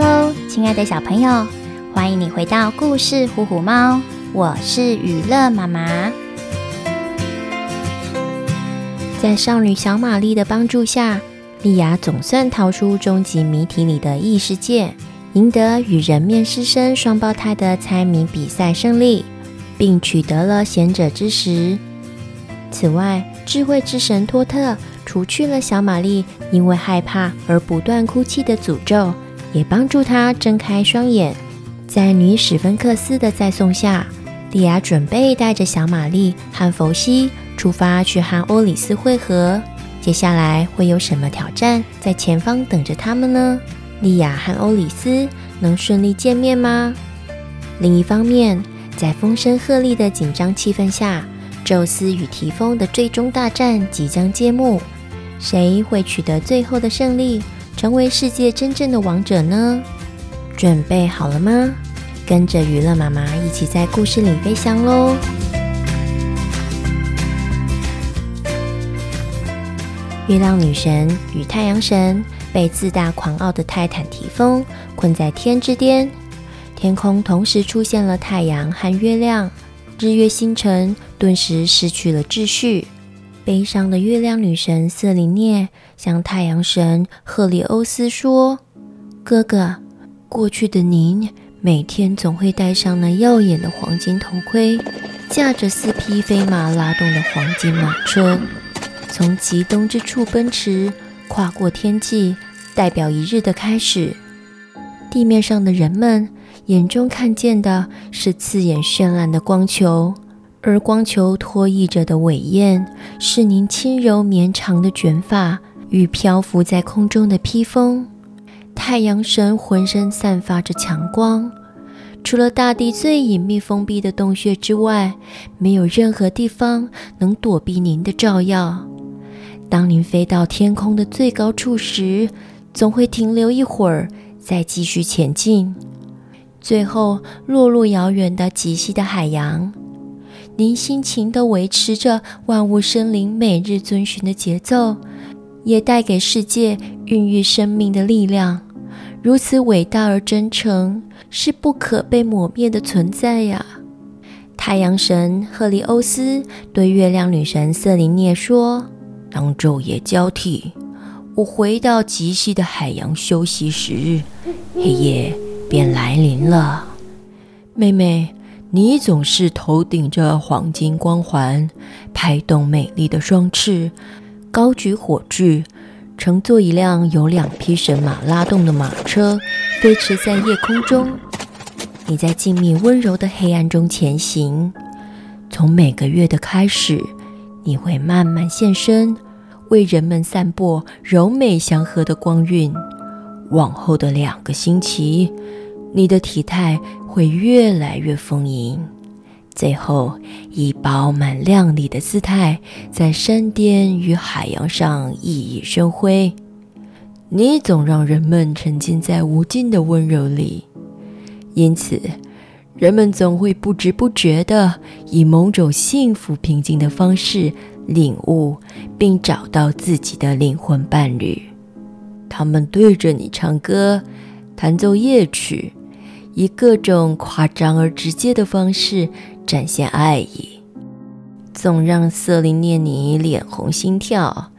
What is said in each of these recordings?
Hello，亲爱的小朋友，欢迎你回到故事《虎虎猫》，我是娱乐妈妈。在少女小玛丽的帮助下，莉亚总算逃出终极谜题里的异世界，赢得与人面狮身双胞胎的猜谜比赛胜利，并取得了贤者之石。此外，智慧之神托特除去了小玛丽因为害怕而不断哭泣的诅咒。也帮助他睁开双眼。在女史芬克斯的再送下，莉亚准备带着小玛丽和佛西出发去和欧里斯会合。接下来会有什么挑战在前方等着他们呢？莉亚和欧里斯能顺利见面吗？另一方面，在风声鹤唳的紧张气氛下，宙斯与提丰的最终大战即将揭幕，谁会取得最后的胜利？成为世界真正的王者呢？准备好了吗？跟着娱乐妈妈一起在故事里飞翔喽！月亮女神与太阳神被自大狂傲的泰坦提丰困在天之巅，天空同时出现了太阳和月亮，日月星辰顿时失去了秩序。悲伤的月亮女神瑟琳涅向太阳神赫里欧斯说：“哥哥，过去的您每天总会戴上那耀眼的黄金头盔，驾着四匹飞马拉动的黄金马车，从极东之处奔驰，跨过天际，代表一日的开始。地面上的人们眼中看见的是刺眼绚烂的光球。”而光球拖曳着的尾焰，是您轻柔绵长的卷发与漂浮在空中的披风。太阳神浑身散发着强光，除了大地最隐秘封闭的洞穴之外，没有任何地方能躲避您的照耀。当您飞到天空的最高处时，总会停留一会儿，再继续前进，最后落入遥远的极西的海洋。您辛勤地维持着万物生灵每日遵循的节奏，也带给世界孕育生命的力量。如此伟大而真诚，是不可被抹灭的存在呀！太阳神赫利欧斯对月亮女神瑟琳涅说：“当昼夜交替，我回到极西的海洋休息时，黑夜便来临了，妹妹。”你总是头顶着黄金光环，拍动美丽的双翅，高举火炬，乘坐一辆由两匹神马拉动的马车，飞驰在夜空中。你在静谧温柔的黑暗中前行。从每个月的开始，你会慢慢现身，为人们散播柔美祥和的光晕。往后的两个星期，你的体态会越来越丰盈，最后以饱满亮丽的姿态在山巅与海洋上熠熠生辉。你总让人们沉浸在无尽的温柔里，因此人们总会不知不觉地以某种幸福平静的方式领悟并找到自己的灵魂伴侣。他们对着你唱歌，弹奏夜曲。以各种夸张而直接的方式展现爱意，总让瑟琳涅你脸红心跳，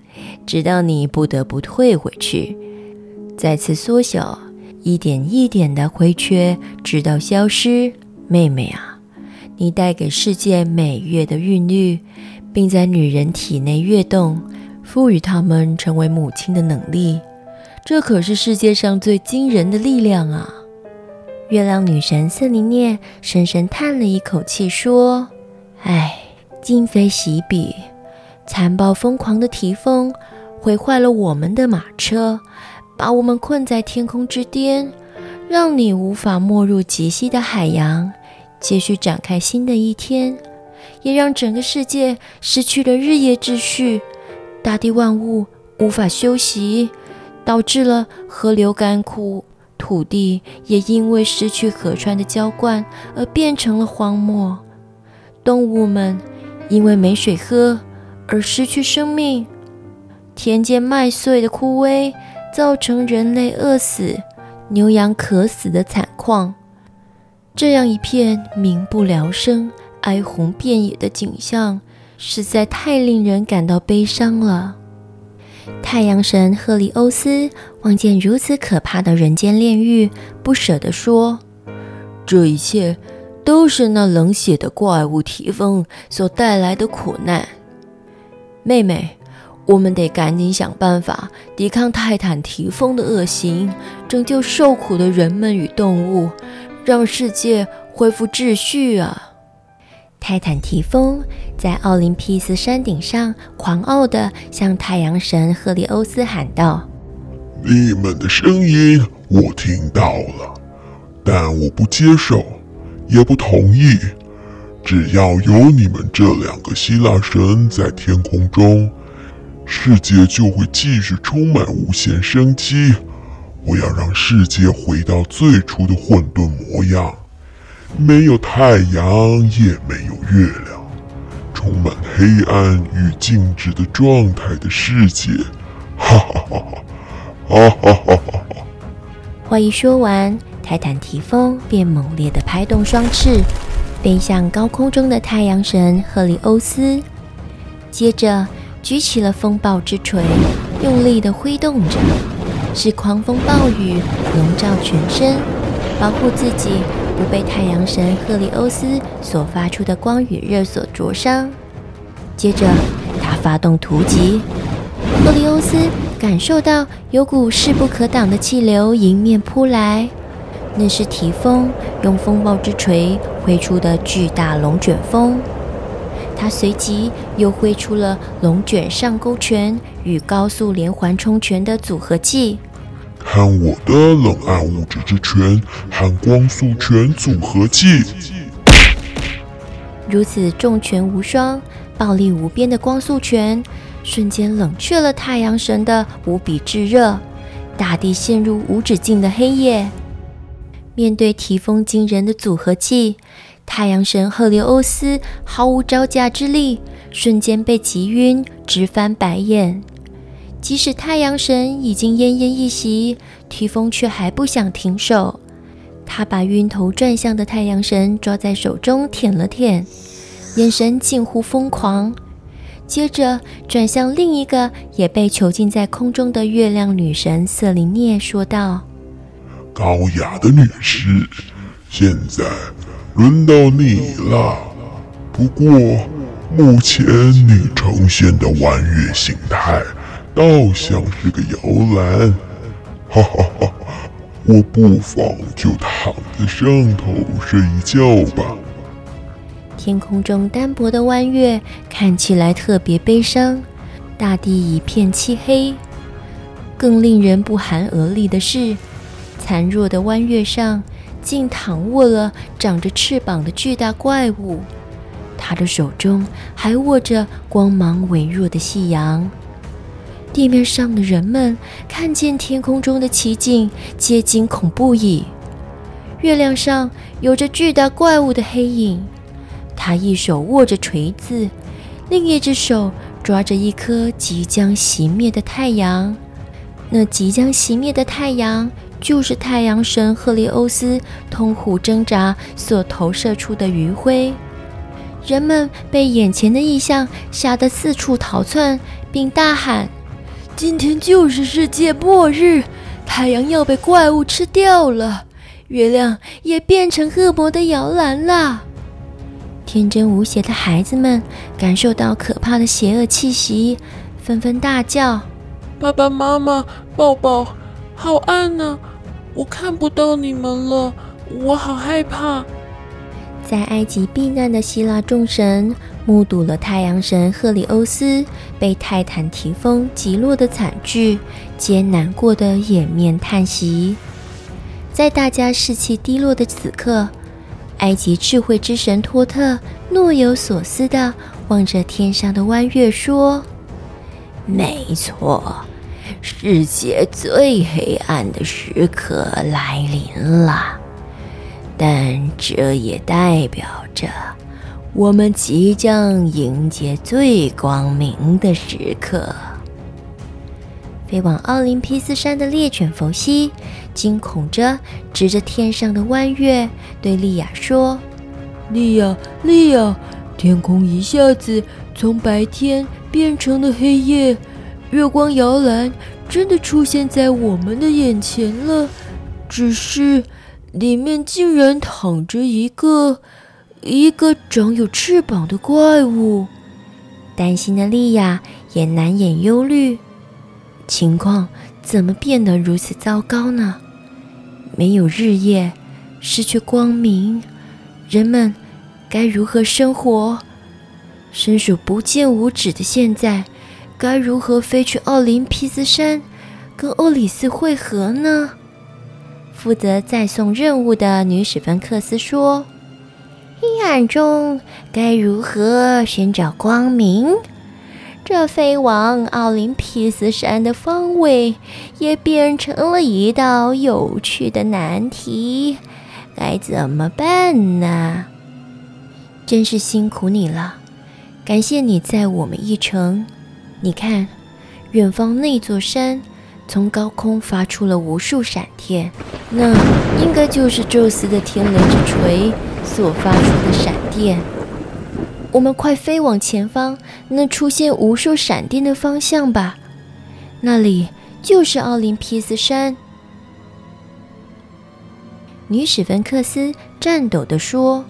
直到你不得不退回去，再次缩小，一点一点的回缺，直到消失。妹妹啊，你带给世界每月的韵律，并在女人体内跃动，赋予她们成为母亲的能力，这可是世界上最惊人的力量啊！月亮女神瑟琳涅深深叹了一口气，说：“唉，今非昔比，残暴疯狂的提丰毁坏了我们的马车，把我们困在天空之巅，让你无法没入极西的海洋，继续展开新的一天，也让整个世界失去了日夜秩序，大地万物无法休息，导致了河流干枯。”土地也因为失去河川的浇灌而变成了荒漠，动物们因为没水喝而失去生命，田间麦穗的枯萎造成人类饿死，牛羊渴死的惨况。这样一片民不聊生、哀鸿遍野的景象，实在太令人感到悲伤了。太阳神赫利欧斯望见如此可怕的人间炼狱，不舍地说：“这一切都是那冷血的怪物提丰所带来的苦难。妹妹，我们得赶紧想办法抵抗泰坦提丰的恶行，拯救受苦的人们与动物，让世界恢复秩序啊！”泰坦提丰在奥林匹斯山顶上狂傲地向太阳神赫利欧斯喊道：“你们的声音我听到了但我不接受也不同意只要有你们这两个希腊神在天空中世界就会继续充满无限生机。我要让世界回到最初的混沌模样没有太阳也没有月亮。充满黑暗与静止的状态的世界。哈哈哈哈。话一说完，泰坦提丰便猛烈地拍动双翅，飞向高空中的太阳神赫利欧斯，接着举起了风暴之锤，用力地挥动着，使狂风暴雨笼罩全身，保护自己。不被太阳神赫利欧斯所发出的光与热所灼伤。接着，他发动突袭。赫利欧斯感受到有股势不可挡的气流迎面扑来，那是提风用风暴之锤挥出的巨大龙卷风。他随即又挥出了龙卷上勾拳与高速连环冲拳的组合技。看我的冷暗物质之拳和光速拳组合技！如此重拳无双、暴力无边的光速拳，瞬间冷却了太阳神的无比炙热，大地陷入无止境的黑夜。面对提丰惊人的组合技，太阳神赫利欧斯毫无招架之力，瞬间被击晕，直翻白眼。即使太阳神已经奄奄一息，提丰却还不想停手。他把晕头转向的太阳神抓在手中舔了舔，眼神近乎疯狂。接着转向另一个也被囚禁在空中的月亮女神瑟琳涅，说道：“高雅的女士，现在轮到你了。不过目前你呈现的弯月形态。”倒像是个摇篮，哈哈哈！我不妨就躺在上头睡一觉吧。天空中单薄的弯月看起来特别悲伤，大地一片漆黑。更令人不寒而栗的是，残弱的弯月上竟躺卧了长着翅膀的巨大怪物，他的手中还握着光芒微弱的夕阳。地面上的人们看见天空中的奇景，皆惊恐不已。月亮上有着巨大怪物的黑影，他一手握着锤子，另一只手抓着一颗即将熄灭的太阳。那即将熄灭的太阳，就是太阳神赫利欧斯痛苦挣扎所投射出的余晖。人们被眼前的异象吓得四处逃窜，并大喊。今天就是世界末日，太阳要被怪物吃掉了，月亮也变成恶魔的摇篮了。天真无邪的孩子们感受到可怕的邪恶气息，纷纷大叫：“爸爸妈妈，抱抱！好暗啊，我看不到你们了，我好害怕。”在埃及避难的希腊众神。目睹了太阳神赫里欧斯被泰坦提风击落的惨剧，皆难过的掩面叹息。在大家士气低落的此刻，埃及智慧之神托特若有所思地望着天上的弯月说：“没错，世界最黑暗的时刻来临了，但这也代表着……”我们即将迎接最光明的时刻。飞往奥林匹斯山的猎犬弗西，惊恐着指着天上的弯月，对莉亚说：“莉亚，莉亚，天空一下子从白天变成了黑夜，月光摇篮真的出现在我们的眼前了。只是里面竟然躺着一个一个长有翅膀的怪物。”担心的莉亚也难掩忧虑。情况怎么变得如此糟糕呢？没有日夜，失去光明，人们该如何生活？伸手不见五指的现在，该如何飞去奥林匹斯山，跟欧里斯会合呢？负责载送任务的女史芬克斯说：“黑暗中该如何寻找光明？”这飞往奥林匹斯山的方位也变成了一道有趣的难题，该怎么办呢？真是辛苦你了，感谢你载我们一程。你看，远方那座山从高空发出了无数闪电，那应该就是宙斯的天雷之锤所发出的闪电。我们快飞往前方那出现无数闪电的方向吧，那里就是奥林匹斯山。女史芬克斯颤抖地说：“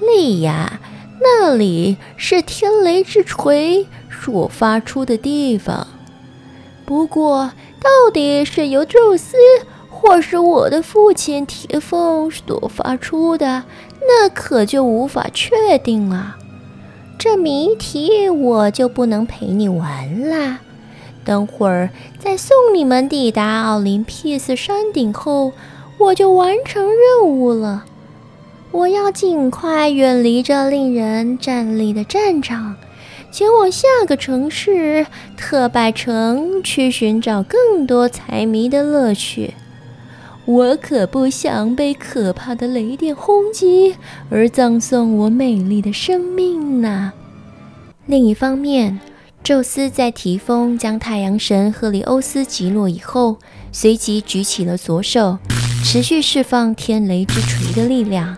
莉亚，那里是天雷之锤所发出的地方。不过，到底是由宙斯，或是我的父亲提丰所发出的？”那可就无法确定了，这谜题我就不能陪你玩啦。等会儿在送你们抵达奥林匹斯山顶后，我就完成任务了。我要尽快远离这令人战栗的战场，前往下个城市特拜城去寻找更多猜谜的乐趣。我可不想被可怕的雷电轰击而葬送我美丽的生命呐。另一方面，宙斯在提丰将太阳神赫利欧斯击落以后，随即举起了左手，持续释放天雷之锤的力量。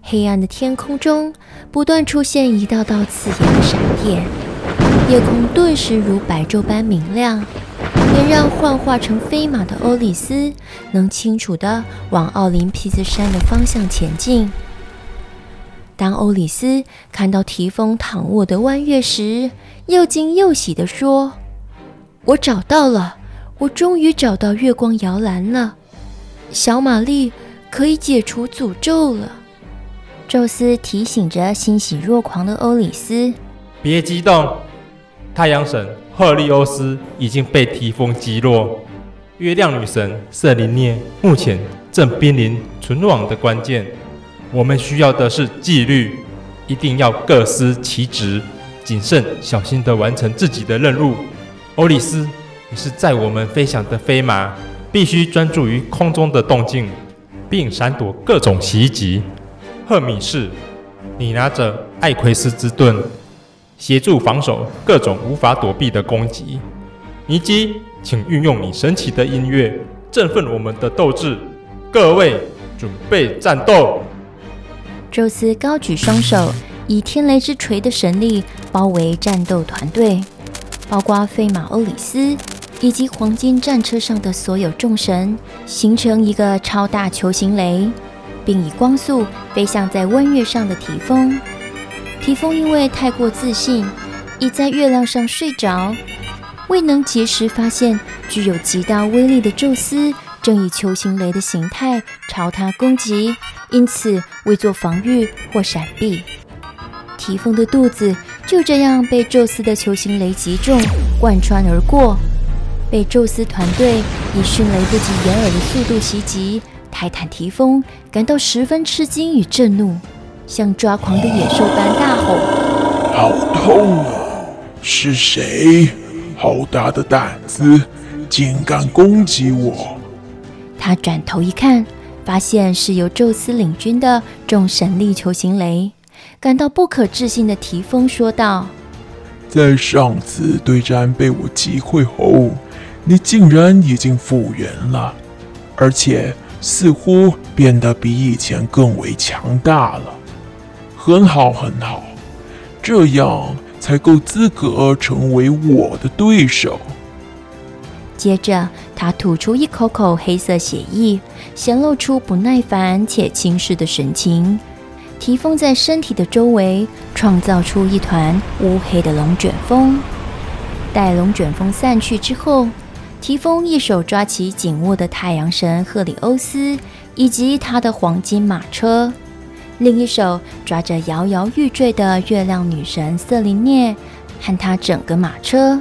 黑暗的天空中不断出现一道道刺眼的闪电，夜空顿时如白昼般明亮。也让幻化成飞马的欧里斯能清楚地往奥林匹斯山的方向前进。当欧里斯看到提丰躺卧的弯月时，又惊又喜地说：“我找到了，我终于找到月光摇篮了，小玛丽可以解除诅咒了。”宙斯提醒着欣喜若狂的欧里斯：“别激动，太阳神。”赫利欧斯已经被提风击落，月亮女神瑟琳涅目前正濒临存亡的关键。我们需要的是纪律，一定要各司其职，谨慎小心地完成自己的任务。欧里斯，你是载我们飞翔的飞马，必须专注于空中的动静，并闪躲各种袭击。赫米士，你拿着艾奎斯之盾。协助防守各种无法躲避的攻击。尼基，请运用你神奇的音乐，振奋我们的斗志。各位，准备战斗！宙斯高举双手，以天雷之锤的神力包围战斗团队，包括飞马欧里斯以及黄金战车上的所有众神，形成一个超大球形雷，并以光速飞向在弯月上的提丰。提丰因为太过自信，已在月亮上睡着，未能及时发现具有极大威力的宙斯正以球形雷的形态朝他攻击，因此未做防御或闪避。提丰的肚子就这样被宙斯的球形雷击中，贯穿而过，被宙斯团队以迅雷不及掩耳的速度袭击。泰坦提丰感到十分吃惊与震怒。像抓狂的野兽般大吼：“好痛啊！是谁？好大的胆子，竟敢攻击我！”他转头一看，发现是由宙斯领军的众神力球形雷，感到不可置信的提风说道：“在上次对战被我击溃后，你竟然已经复原了，而且似乎变得比以前更为强大了。很好，很好，这样才够资格成为我的对手。接着，他吐出一口口黑色血液，显露出不耐烦且轻视的神情。提丰在身体的周围创造出一团乌黑的龙卷风。待龙卷风散去之后，提丰一手抓起紧握的太阳神赫里欧斯以及他的黄金马车，另一手抓着摇摇欲坠的月亮女神瑟琳涅和她整个马车。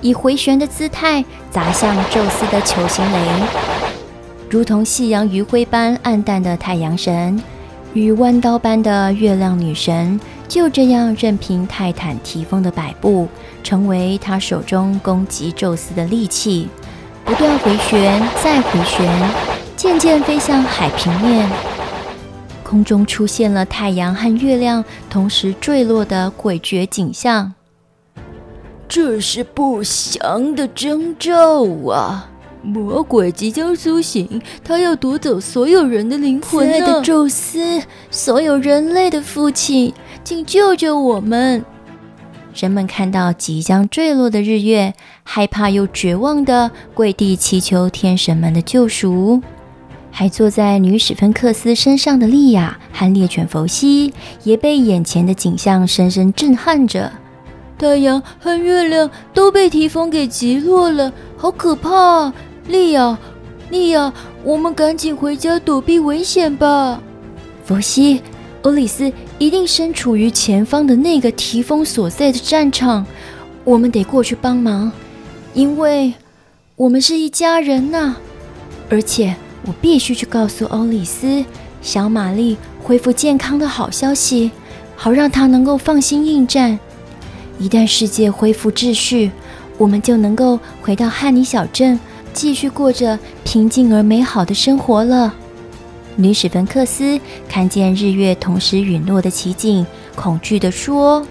以回旋的姿态砸向宙斯的球形雷，如同夕阳余晖般黯淡的太阳神与弯刀般的月亮女神，就这样任凭泰坦提丰的摆布，成为他手中攻击宙斯的利器，不断回旋再回旋，渐渐飞向海平面。空中出现了太阳和月亮同时坠落的诡谲景象。这是不祥的征兆啊！魔鬼即将苏醒，他要夺走所有人的灵魂呢！亲爱的宙斯，所有人类的父亲，请救救我们！人们看到即将坠落的日月，害怕又绝望地跪地祈求天神们的救赎。还坐在女史芬克斯身上的莉亚和猎犬弗西，也被眼前的景象深深震撼着。太阳和月亮都被提丰给击落了，好可怕！莉亚，莉亚，我们赶紧回家躲避危险吧。弗西，欧里斯一定身处于前方的那个提丰所在的战场，我们得过去帮忙，因为我们是一家人呐、而且我必须去告诉欧里斯，小玛丽恢复健康的好消息，好让她能够放心应战。一旦世界恢复秩序，我们就能够回到汉尼小镇，继续过着平静而美好的生活了。女史芬克斯看见日月同时陨落的奇景，恐惧地说：“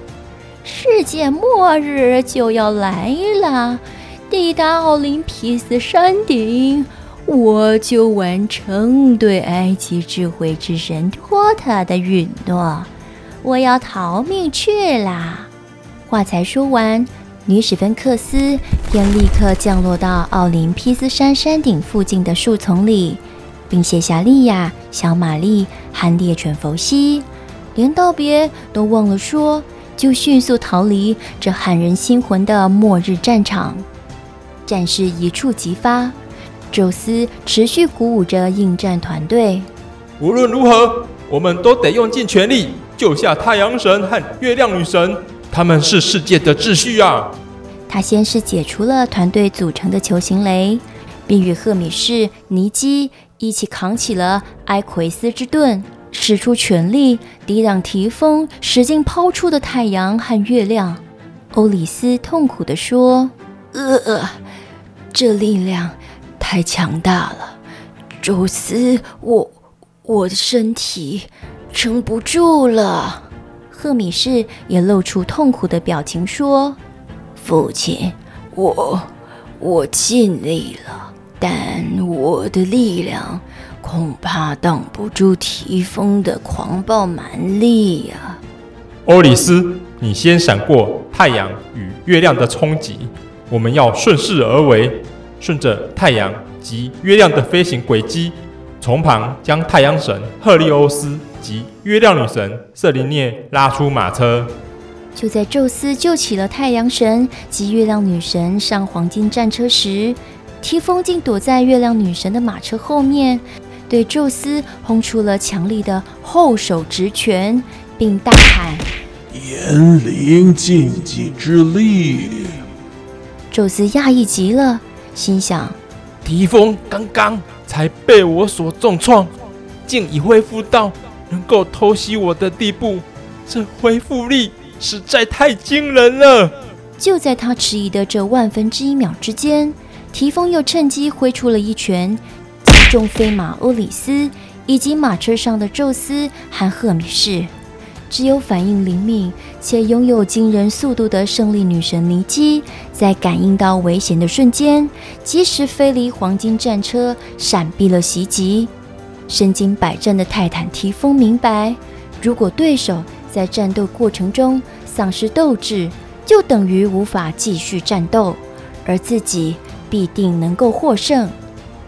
世界末日就要来了！抵达奥林匹斯山顶，我就完成对埃及智慧之神托塔的允诺，我要逃命去啦！”话才说完，女史芬克斯便立刻降落到奥林匹斯山山顶附近的树丛里，并卸下莉亚、小玛丽和猎犬弗西，连道别都忘了说，就迅速逃离这撼人心魂的末日战场。战事一触即发，宙斯持续鼓舞着应战团队。无论如何，我们都得用尽全力救下太阳神和月亮女神。他们是世界的秩序啊！他先是解除了团队组成的球形雷，并与赫米士、尼基一起扛起了埃奎斯之盾，使出全力抵挡提风使劲抛出的太阳和月亮。欧里斯痛苦地说：“呃，这力量太强大了，宙斯，我我的身体撑不住了。”赫米士也露出痛苦的表情，说：“父亲，我我尽力了，但我的力量恐怕挡不住提丰的狂暴蛮力呀。”欧里斯，你先闪过太阳与月亮的冲击，我们要顺势而为，顺着太阳及月亮的飞行轨迹，从旁将太阳神赫利欧斯。及月亮女神瑟琳涅拉出马车。就在宙斯救起了太阳神及月亮女神上黄金战车时，提丰竟躲在月亮女神的马车后面，对宙斯轰出了强力的后手直拳，并大喊：“炎灵禁忌之力！”宙斯讶异极了，心想：提丰刚刚才被我所重创，竟已恢复到。能够偷袭我的地步，这恢复力实在太惊人了。就在他迟疑的这万分之一秒之间，提丰又趁机挥出了一拳，击中飞马欧里斯以及马车上的宙斯和赫米士。只有反应灵敏且拥有惊人速度的胜利女神妮姬，在感应到危险的瞬间，及时飞离黄金战车，闪避了袭击。身经百战的泰坦提丰明白，如果对手在战斗过程中丧失斗志，就等于无法继续战斗，而自己必定能够获胜。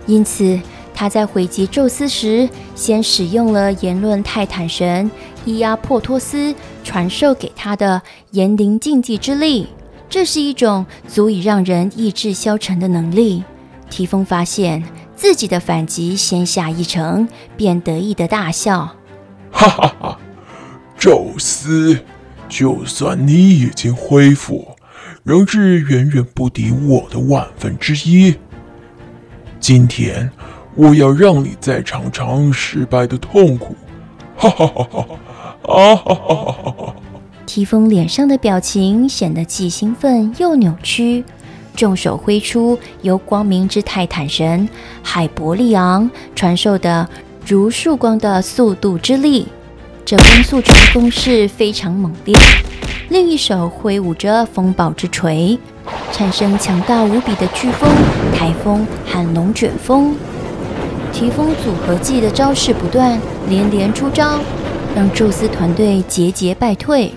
因此，他在回击宙斯时，先使用了言论泰坦神伊阿珀托斯传授给他的炎灵禁忌之力。这是一种足以让人意志消沉的能力。提丰发现自己的反击先下一城，便得意的大笑：“哈哈哈！宙斯，就算你已经恢复，仍是远远不敌我的万分之一。今天。”我要让你再尝尝失败的痛苦！哈哈哈哈！啊哈哈哈哈！提丰脸上的表情显得既兴奋又扭曲，众手挥出由光明之泰坦神海伯利昂传授的如束光的速度之力。这光速球攻势非常猛烈，另一手挥舞着风暴之锤，产生强大无比的飓风、台风和龙卷风。提丰组合技的招式不断，连连出招，让宙斯团队节节败退。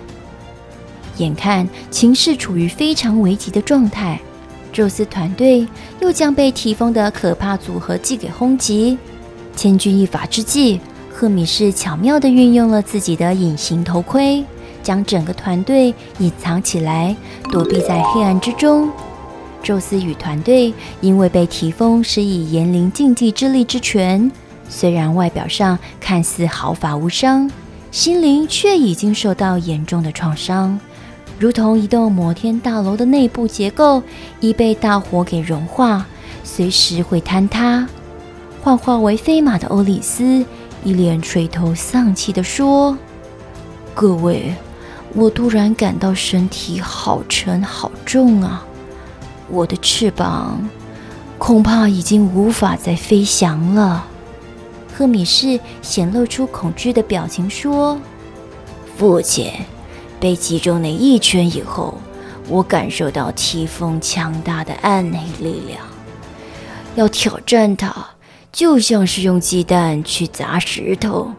眼看情势处于非常危急的状态，宙斯团队又将被提丰的可怕组合技给轰击。千钧一发之际，赫米士巧妙地运用了自己的隐形头盔，将整个团队隐藏起来，躲避在黑暗之中。宙斯与团队因为被提丰施以言灵禁忌之力之拳，虽然外表上看似毫发无伤，心灵却已经受到严重的创伤，如同一栋摩天大楼的内部结构已被大火给融化，随时会坍塌。幻化为飞马的欧里斯一脸垂头丧气地说：“各位，我突然感到身体好沉好重啊！”我的翅膀恐怕已经无法再飞翔了。赫米士显露出恐惧的表情说：“父亲，被击中那一拳以后，我感受到提丰强大的暗黑力量。要挑战他，就像是用鸡蛋去砸石头。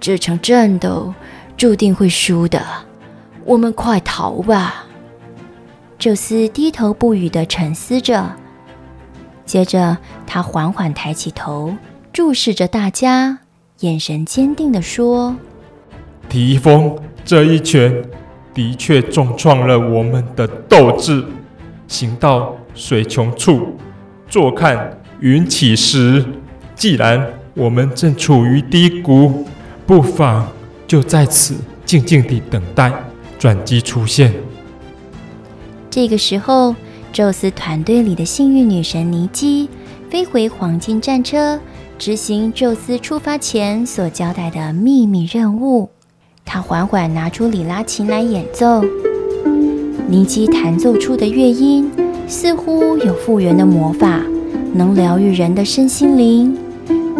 这场战斗注定会输的。我们快逃吧！”宙斯低头不语地沉思着，接着他缓缓抬起头，注视着大家，眼神坚定地说：“提风这一拳的确重创了我们的斗志。行到水穷处，坐看云起时。既然我们正处于低谷，不妨就在此静静地等待转机出现。”这个时候，宙斯团队里的幸运女神尼基飞回黄金战车，执行宙斯出发前所交代的秘密任务。他缓缓拿出里拉琴来演奏，妮基弹奏出的乐音似乎有复原的魔法，能疗愈人的身心灵，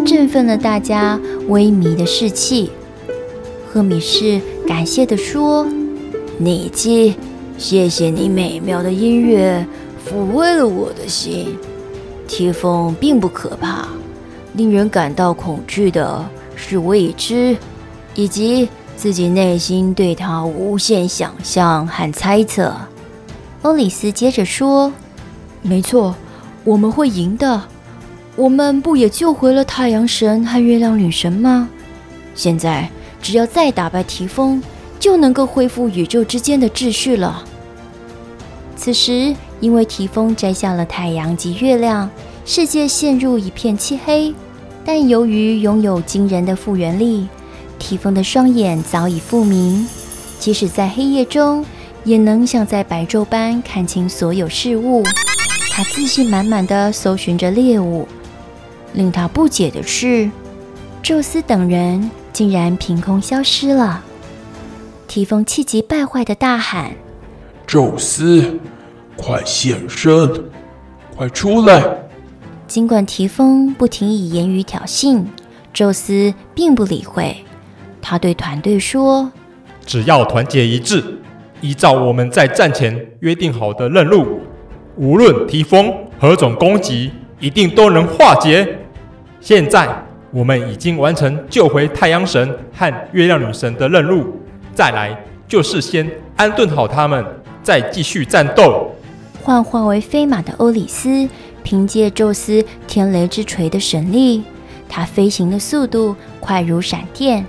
振奋了大家萎靡的士气。赫米士感谢地说：“妮基。”谢谢你美妙的音乐，抚慰了我的心。提风并不可怕，令人感到恐惧的是未知，以及自己内心对他无限想象和猜测。欧里斯接着说：“没错，我们会赢的。我们不也救回了太阳神和月亮女神吗？现在只要再打败提丰，就能够恢复宇宙之间的秩序了。”此时，因为提丰摘下了太阳及月亮，世界陷入一片漆黑。但由于拥有惊人的复原力，提丰的双眼早已复明，即使在黑夜中，也能像在白昼般看清所有事物。他自信满满地搜寻着猎物。令他不解的是，宙斯等人竟然凭空消失了。提丰气急败坏地大喊：“宙斯！”快现身！快出来！尽管提丰不停以言语挑衅，宙斯并不理会。他对团队说：“只要团结一致，依照我们在战前约定好的任务，无论提丰何种攻击，一定都能化解。现在我们已经完成救回太阳神和月亮女神的任务，再来就是先安顿好他们，再继续战斗。幻化为飞马的欧里思，凭借宙斯天雷之锤的神力，他飞行的速度快如闪电。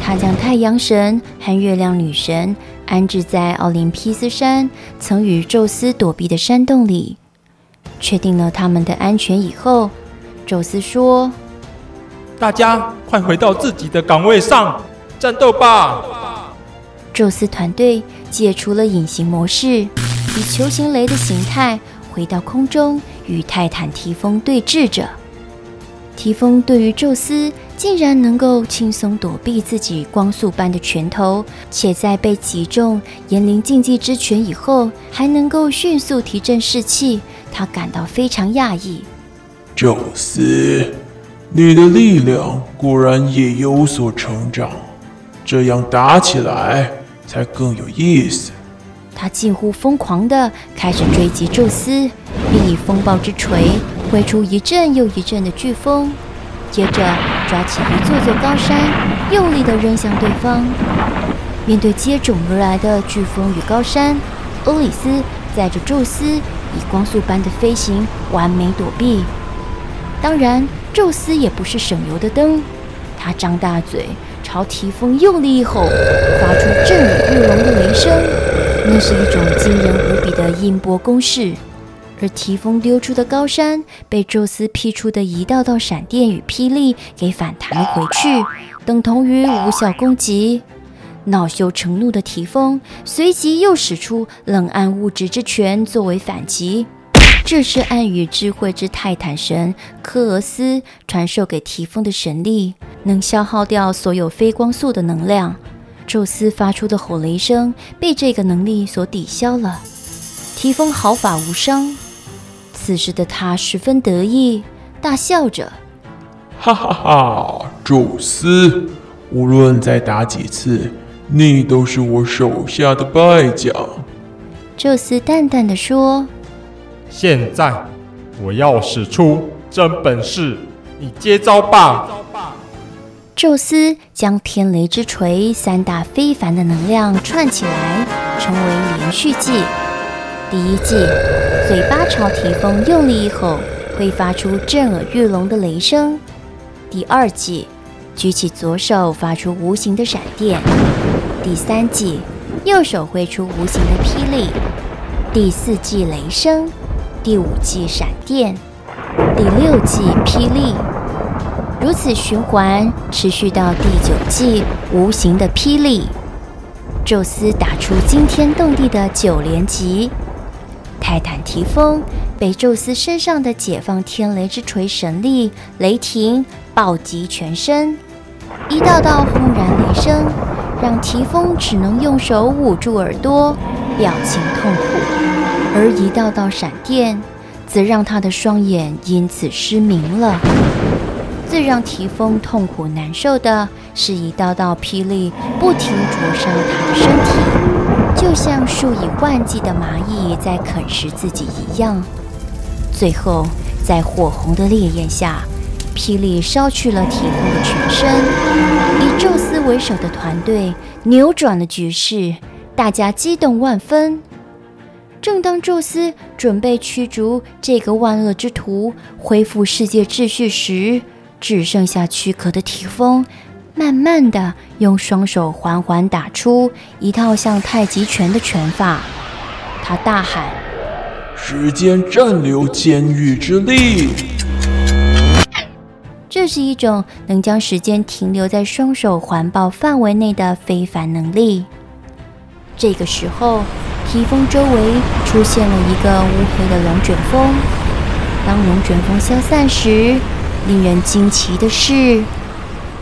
他将太阳神和月亮女神安置在奥林匹斯山曾与宙斯躲避的山洞里，确定了他们的安全以后，宙斯说：“大家快回到自己的岗位上，战斗吧！”宙斯团队解除了隐形模式。以球形雷的形态回到空中，与泰坦提丰对峙着。提丰对于宙斯竟然能够轻松躲避自己光速般的拳头，且在被击中炎灵禁忌之拳以后，还能够迅速提振士气，他感到非常讶异。宙斯，你的力量果然也有所成长，这样打起来才更有意思。他近乎疯狂地开始追击宙斯，并以风暴之锤挥出一阵又一阵的飓风，接着抓起一座座高山，用力地扔向对方。面对接踵而来的飓风与高山，欧里斯载着宙斯以光速般的飞行完美躲避。当然，宙斯也不是省油的灯，他张大嘴朝提丰用力一吼，发出震耳欲聋的雷声。那是一种惊人无比的音波攻势，而提丰丢出的高山被宙斯劈出的一道道闪电与霹雳给反弹了回去，等同于无效攻击。恼羞成怒的提丰随即又使出冷暗物质之拳作为反击，这是暗与智慧之泰坦神科俄斯传授给提丰的神力，能消耗掉所有非光速的能量。宙斯发出的吼雷声被这个能力所抵消了，提丰毫发无伤。此时的他十分得意，大笑着：“哈哈哈！宙斯，无论再打几次，你都是我手下的败将。”宙斯淡淡的说：“现在我要使出真本事，你接招吧。”宙斯将天雷之锤三大非凡的能量串起来，成为连续技。第一技，嘴巴朝提丰用力一吼，会发出震耳欲聋的雷声；第二技，举起左手发出无形的闪电；第三技，右手挥出无形的霹雳；第四技雷声；第五技闪电；第六技霹雳。如此循环，持续到第九季无形的霹雳，宙斯打出惊天动地的九连击。泰坦提丰被宙斯身上的解放天雷之锤神力雷霆暴击全身，一道道轰然雷声让提丰只能用手捂住耳朵，表情痛苦；而一道道闪电则让他的双眼因此失明了。最让提丰痛苦难受的是一道道霹雳不停灼伤他的身体，就像数以万计的蚂蚁在啃食自己一样。最后，在火红的烈焰下，霹雳烧去了提丰的全身。以宙斯为首的团队扭转了局势，大家激动万分。正当宙斯准备驱逐这个万恶之徒，恢复世界秩序时，只剩下躯壳的提风，慢慢的用双手缓缓打出一套像太极拳的拳法。他大喊：“时间暂留监狱之力！”这是一种能将时间停留在双手环抱范围内的非凡能力。这个时候，提风周围出现了一个乌黑的龙卷风。当龙卷风消散时，令人惊奇的是，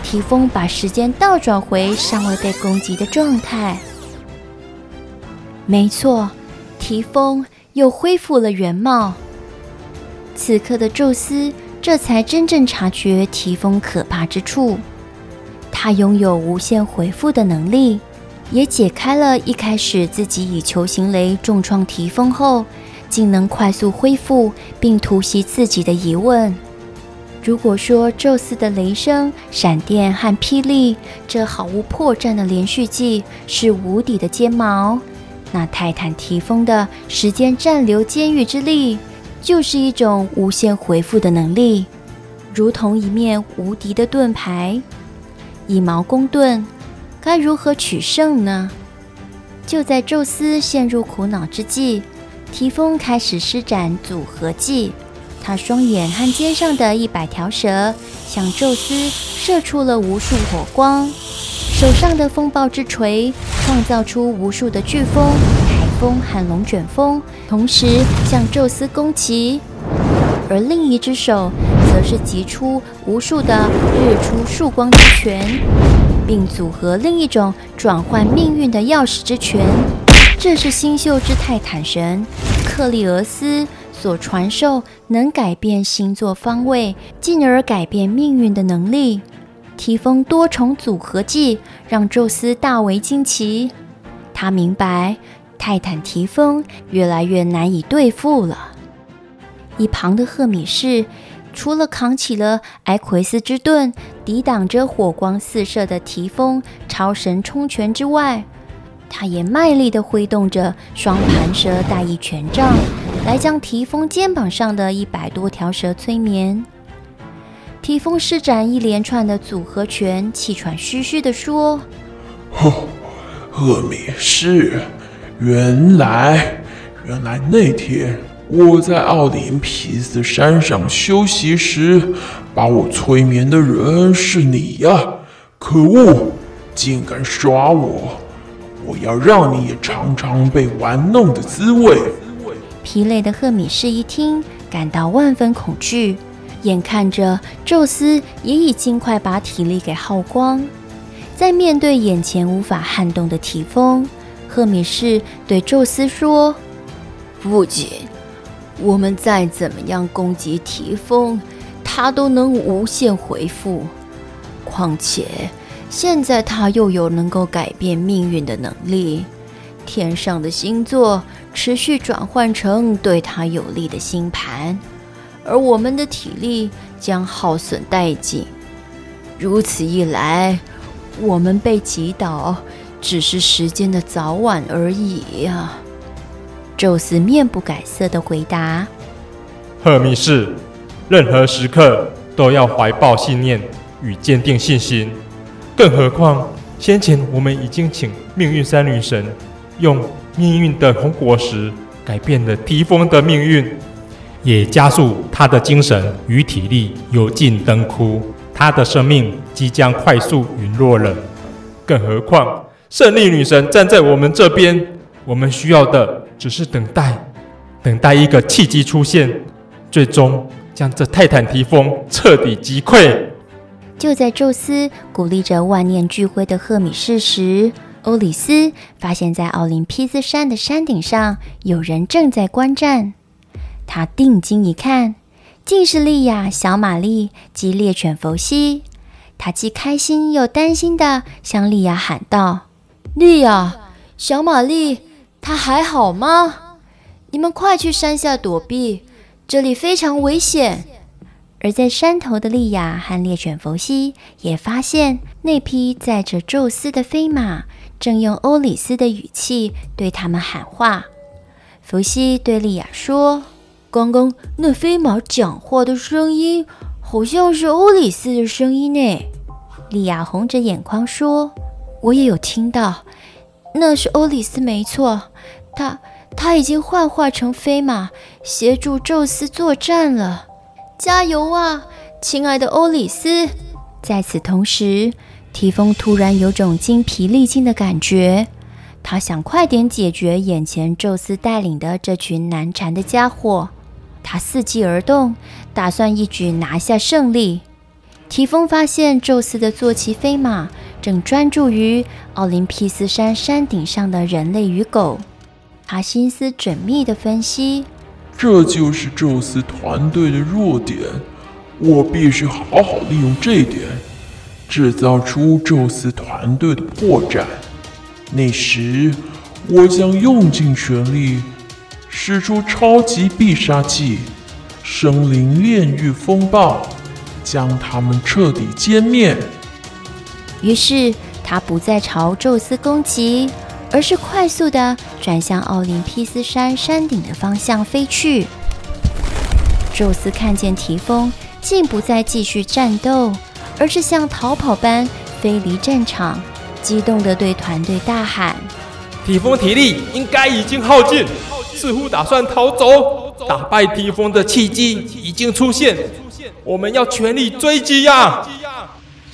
提丰把时间倒转回尚未被攻击的状态。没错，提丰又恢复了原貌。此刻的宙斯这才真正察觉提丰可怕之处。他拥有无限回复的能力，也解开了一开始自己以球形雷重创提丰后，竟能快速恢复并突袭自己的疑问。如果说宙斯的雷声、闪电和霹雳这毫无破绽的连续技是无敌的尖矛，那泰坦提丰的时间暂留监狱之力，就是一种无限回复的能力，如同一面无敌的盾牌。以矛攻盾，该如何取胜呢？就在宙斯陷入苦恼之际，提丰开始施展组合技。他双眼和肩上的一百条蛇向宙斯射出了无数火光，手上的风暴之锤创造出无数的飓风、台风和龙卷风，同时向宙斯攻击；而另一只手则是击出无数的日出曙光之拳，并组合另一种转换命运的钥匙之拳。这是星宿之泰坦神克利俄斯。所传授能改变星座方位，进而改变命运的能力。提丰多重组合技让宙斯大为惊奇。他明白泰坦提丰越来越难以对付了。一旁的赫米士除了扛起了埃奎斯之盾，抵挡着火光四射的提丰超神冲拳之外，他也卖力地挥动着双盘蛇大翼权杖。来将提丰肩膀上的一百多条蛇催眠。提丰施展一连串的组合拳，气喘吁吁地说：“哦，赫米是，原来，原来那天我在奥林匹斯山上休息时，把我催眠的人是你呀！可恶，竟敢耍我！我要让你也尝尝被玩弄的滋味。”疲累的赫米士一听，感到万分恐惧。眼看着宙斯也已尽快把体力给耗光，在面对眼前无法撼动的提丰，赫米士对宙斯说：“父亲，我们再怎么样攻击提丰，他都能无限回复。况且现在他又有能够改变命运的能力。”天上的星座持续转换成对他有利的星盘，而我们的体力将耗损殆尽。如此一来，我们被击倒只是时间的早晚而已呀。宙斯面不改色地回答：“赫密士，任何时刻都要怀抱信念与坚定信心。更何况先前我们已经请命运三女神。”用命运的红果实改变了提丰的命运，也加速他的精神与体力油尽灯枯，他的生命即将快速陨落了。更何况胜利女神站在我们这边，我们需要的只是等待，等待一个契机出现，最终将这泰坦提丰彻底击溃。就在宙斯鼓励着万念俱灰的赫米士时，欧里斯发现，在奥林匹斯山的山顶上，有人正在观战。他定睛一看，竟是莉亚、小玛丽及猎犬弗西。他既开心又担心地向莉亚喊道：“莉亚，小玛丽，她还好吗？你们快去山下躲避，这里非常危险。”而在山头的莉亚和猎犬弗西也发现那匹载着宙斯的飞马。正用欧里斯的语气对他们喊话。弗西对莉亚说：“刚刚那飞马讲话的声音，好像是欧里斯的声音呢。”莉亚红着眼眶说：“我也有听到，那是欧里斯没错。他他已经幻化成飞马，协助宙斯作战了。加油啊，亲爱的欧里斯！”在此同时。提丰突然有种精疲力尽的感觉，他想快点解决眼前宙斯带领的这群难缠的家伙。他伺机而动，打算一举拿下胜利。提丰发现宙斯的坐骑飞马正专注于奥林匹斯山山顶上的人类与狗，他心思缜密地分析：这就是宙斯团队的弱点，我必须好好利用这一点。制造出宙斯团队的破绽。那时，我将用尽全力，使出超级必杀技——生灵炼狱风暴，将他们彻底歼灭。于是，他不再朝宙斯攻击，而是快速的转向奥林匹斯山山顶的方向飞去。宙斯看见提丰，竟不再继续战斗，而是像逃跑般飞离战场，激动地对团队大喊：“提丰体力应该已经耗尽，似乎打算逃走。打败提丰的契机已经出现，我们要全力追击呀！”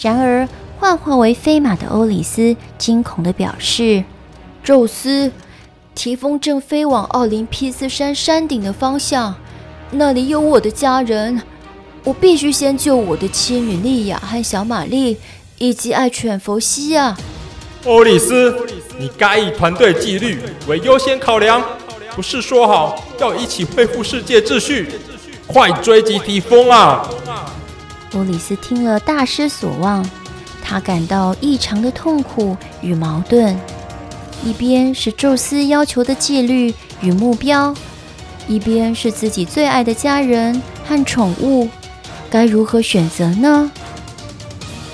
然而，幻化为飞马的欧里斯惊恐地表示：“宙斯，提丰正飞往奥林匹斯山山顶的方向，那里有我的家人，我必须先救我的妻女莉亚和小玛丽，以及爱犬佛西亚！”欧里斯，你该以团队纪律为优先考量，不是说好要一起恢复世界秩序？快追击提丰啊！欧里斯听了大失所望。他感到异常的痛苦与矛盾，一边是宙斯要求的纪律与目标，一边是自己最爱的家人和宠物，该如何选择呢？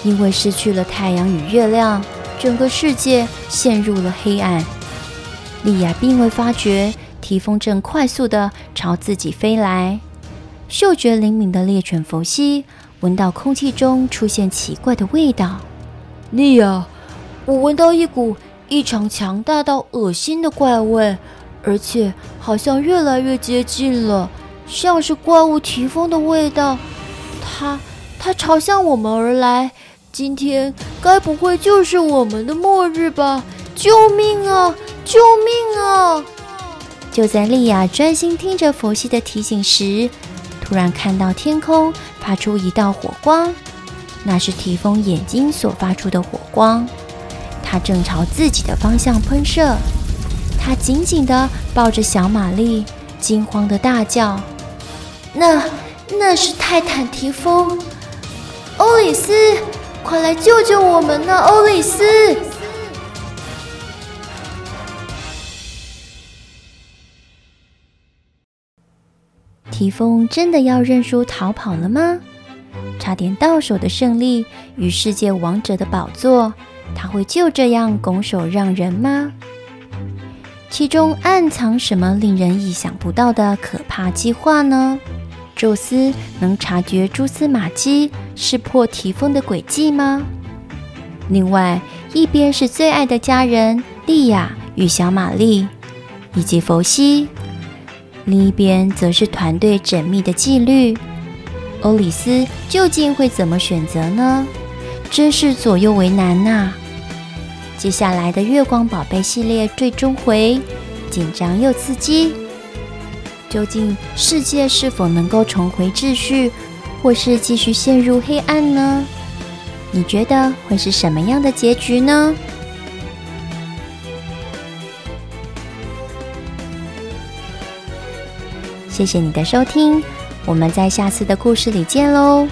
因为失去了太阳与月亮，整个世界陷入了黑暗。莉亚并未发觉提丰正快速地朝自己飞来，嗅觉灵敏的猎犬佛西。闻到空气中出现奇怪的味道，莉亚，我闻到一股异常强大到恶心的怪味，而且好像越来越接近了，像是怪物提丰的味道。它，它朝向我们而来。今天该不会就是我们的末日吧？救命啊！救命啊！就在莉亚专心听着佛西的提醒时，突然看到天空发出一道火光，那是提丰眼睛所发出的火光，它正朝自己的方向喷射。他紧紧地抱着小玛丽，惊慌地大叫：“那，那是泰坦提丰！欧里斯，快来救救我们呐，欧里斯！”提丰真的要认输逃跑了吗？差点到手的胜利与世界王者的宝座，他会就这样拱手让人吗？其中暗藏什么令人意想不到的可怕计划呢？宙斯能察觉蛛丝马迹，识破提丰的诡计吗？另外一边是最爱的家人莉亚与小玛丽，以及佛西。另一边则是团队缜密的纪律，欧里斯究竟会怎么选择呢？真是左右为难呐、接下来的月光宝贝系列最终回，紧张又刺激，究竟世界是否能够重回秩序，或是继续陷入黑暗呢？你觉得会是什么样的结局呢？谢谢你的收听，我们在下次的故事里见喽。